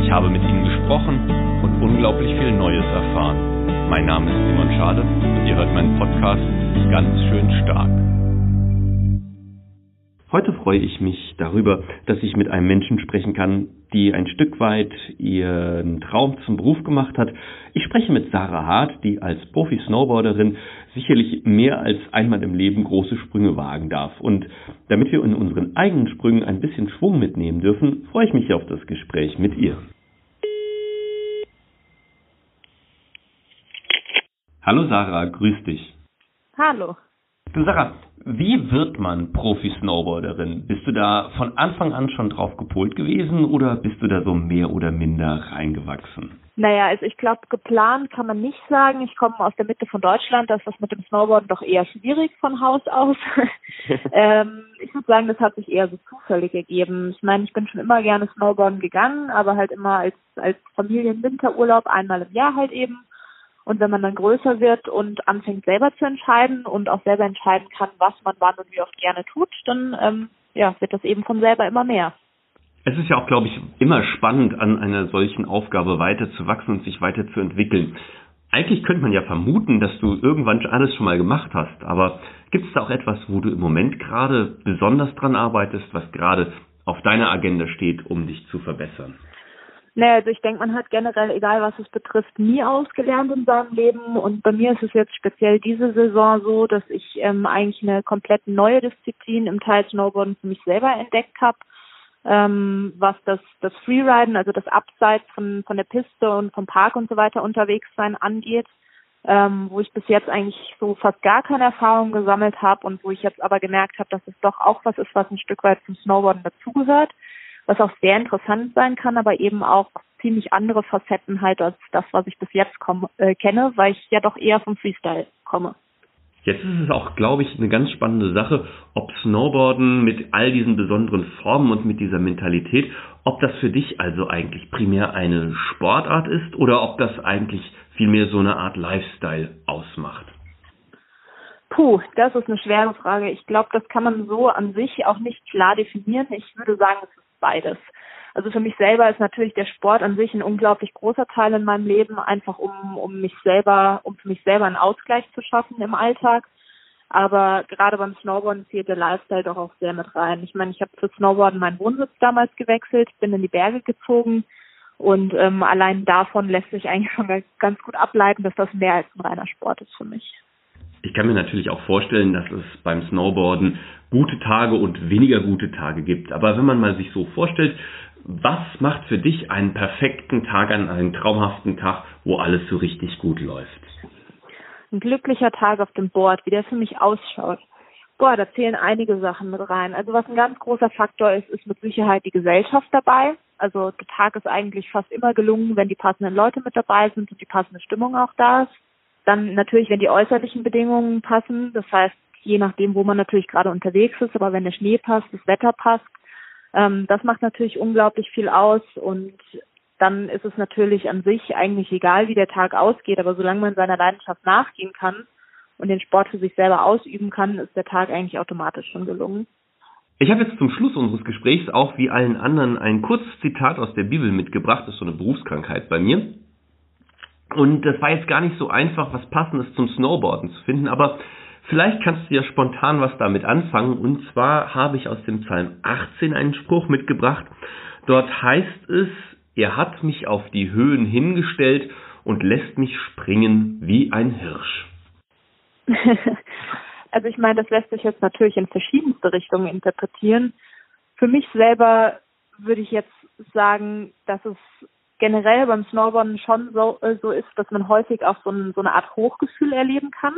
Ich habe mit ihnen gesprochen und unglaublich viel Neues erfahren. Mein Name ist Simon Schade und ihr hört meinen Podcast ganz schön stark. Heute freue ich mich darüber, dass ich mit einem Menschen sprechen kann, die ein Stück weit ihren Traum zum Beruf gemacht hat. Ich spreche mit Sarah Hart, die als Profi-Snowboarderin sicherlich mehr als einmal im Leben große Sprünge wagen darf. Und damit wir in unseren eigenen Sprüngen ein bisschen Schwung mitnehmen dürfen, freue ich mich auf das Gespräch mit ihr. Hallo Sarah, grüß dich. Hallo. Du Sarah, wie wird man Profi-Snowboarderin? Bist du da von Anfang an schon drauf gepolt gewesen oder bist du da so mehr oder minder reingewachsen? Naja, also ich glaube, geplant kann man nicht sagen. Ich komme aus der Mitte von Deutschland, da ist das mit dem Snowboarden doch eher schwierig von Haus aus. ähm, ich würde sagen, das hat sich eher so zufällig ergeben. Ich meine, ich bin schon immer gerne Snowboarden gegangen, aber halt immer als, als Familienwinterurlaub einmal im Jahr halt eben. Und wenn man dann größer wird und anfängt selber zu entscheiden und auch selber entscheiden kann, was man wann und wie oft gerne tut, dann ähm, ja, wird das eben von selber immer mehr. Es ist ja auch, glaube ich, immer spannend, an einer solchen Aufgabe weiterzuwachsen und sich weiterzuentwickeln. Eigentlich könnte man ja vermuten, dass du irgendwann alles schon mal gemacht hast, aber gibt es da auch etwas, wo du im Moment gerade besonders dran arbeitest, was gerade auf deiner Agenda steht, um dich zu verbessern? Naja, also ich denke, man hat generell, egal was es betrifft, nie ausgelernt in seinem Leben. Und bei mir ist es jetzt speziell diese Saison so, dass ich ähm, eigentlich eine komplett neue Disziplin im Teil Snowboarden für mich selber entdeckt habe, ähm, was das, das Freeriden, also das Abseits von, von der Piste und vom Park und so weiter unterwegs sein angeht. Ähm, wo ich bis jetzt eigentlich so fast gar keine Erfahrung gesammelt habe und wo ich jetzt aber gemerkt habe, dass es doch auch was ist, was ein Stück weit zum Snowboarden dazugehört was auch sehr interessant sein kann, aber eben auch ziemlich andere Facetten halt als das, was ich bis jetzt komme, äh, kenne, weil ich ja doch eher vom Freestyle komme. Jetzt ist es auch, glaube ich, eine ganz spannende Sache, ob Snowboarden mit all diesen besonderen Formen und mit dieser Mentalität, ob das für dich also eigentlich primär eine Sportart ist oder ob das eigentlich vielmehr so eine Art Lifestyle ausmacht. Puh, das ist eine schwere Frage. Ich glaube, das kann man so an sich auch nicht klar definieren. Ich würde sagen, es beides. Also für mich selber ist natürlich der Sport an sich ein unglaublich großer Teil in meinem Leben, einfach um, um mich selber, um für mich selber einen Ausgleich zu schaffen im Alltag. Aber gerade beim Snowboarden zählt der Lifestyle doch auch sehr mit rein. Ich meine, ich habe für Snowboarden meinen Wohnsitz damals gewechselt, bin in die Berge gezogen und ähm, allein davon lässt sich eigentlich schon ganz gut ableiten, dass das mehr als ein reiner Sport ist für mich. Ich kann mir natürlich auch vorstellen, dass es beim Snowboarden gute Tage und weniger gute Tage gibt. Aber wenn man mal sich so vorstellt, was macht für dich einen perfekten Tag, einen, einen traumhaften Tag, wo alles so richtig gut läuft? Ein glücklicher Tag auf dem Board, wie der für mich ausschaut. Boah, da zählen einige Sachen mit rein. Also was ein ganz großer Faktor ist, ist mit Sicherheit die Gesellschaft dabei. Also der Tag ist eigentlich fast immer gelungen, wenn die passenden Leute mit dabei sind und die passende Stimmung auch da ist. Dann natürlich, wenn die äußerlichen Bedingungen passen, das heißt, je nachdem, wo man natürlich gerade unterwegs ist, aber wenn der Schnee passt, das Wetter passt, ähm, das macht natürlich unglaublich viel aus und dann ist es natürlich an sich eigentlich egal, wie der Tag ausgeht, aber solange man seiner Leidenschaft nachgehen kann und den Sport für sich selber ausüben kann, ist der Tag eigentlich automatisch schon gelungen. Ich habe jetzt zum Schluss unseres Gesprächs auch wie allen anderen ein kurzes Zitat aus der Bibel mitgebracht. Das ist so eine Berufskrankheit bei mir. Und das war jetzt gar nicht so einfach, was Passendes zum Snowboarden zu finden, aber vielleicht kannst du ja spontan was damit anfangen. Und zwar habe ich aus dem Psalm 18 einen Spruch mitgebracht. Dort heißt es, er hat mich auf die Höhen hingestellt und lässt mich springen wie ein Hirsch. also ich meine, das lässt sich jetzt natürlich in verschiedenste Richtungen interpretieren. Für mich selber würde ich jetzt sagen, dass es generell beim Snowboarden schon so, äh, so ist, dass man häufig auch so, ein, so eine Art Hochgefühl erleben kann.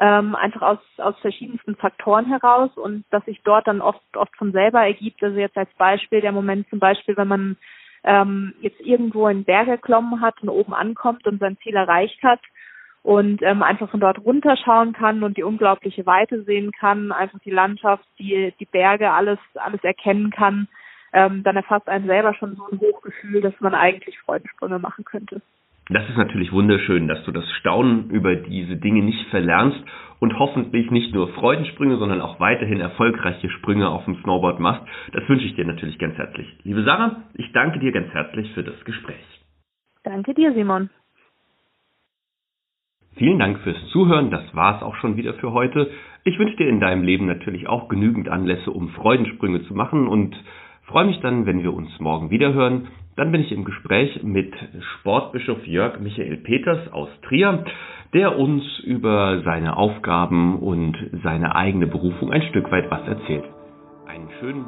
Ähm, einfach aus, aus verschiedensten Faktoren heraus und dass sich dort dann oft, oft von selber ergibt. Also jetzt als Beispiel der Moment zum Beispiel, wenn man ähm, jetzt irgendwo in Berge geklommen hat und oben ankommt und sein Ziel erreicht hat und ähm, einfach von dort runterschauen kann und die unglaubliche Weite sehen kann, einfach die Landschaft, die, die Berge, alles, alles erkennen kann, ähm, dann erfasst einen selber schon so ein Hochgefühl, dass man eigentlich Freudensprünge machen könnte. Das ist natürlich wunderschön, dass du das Staunen über diese Dinge nicht verlernst und hoffentlich nicht nur Freudensprünge, sondern auch weiterhin erfolgreiche Sprünge auf dem Snowboard machst. Das wünsche ich dir natürlich ganz herzlich. Liebe Sarah, ich danke dir ganz herzlich für das Gespräch. Danke dir, Simon. Vielen Dank fürs Zuhören. Das war es auch schon wieder für heute. Ich wünsche dir in deinem Leben natürlich auch genügend Anlässe, um Freudensprünge zu machen und freue mich dann, wenn wir uns morgen wieder hören. Dann bin ich im Gespräch mit Sportbischof Jörg Michael Peters aus Trier, der uns über seine Aufgaben und seine eigene Berufung ein Stück weit was erzählt. Einen schönen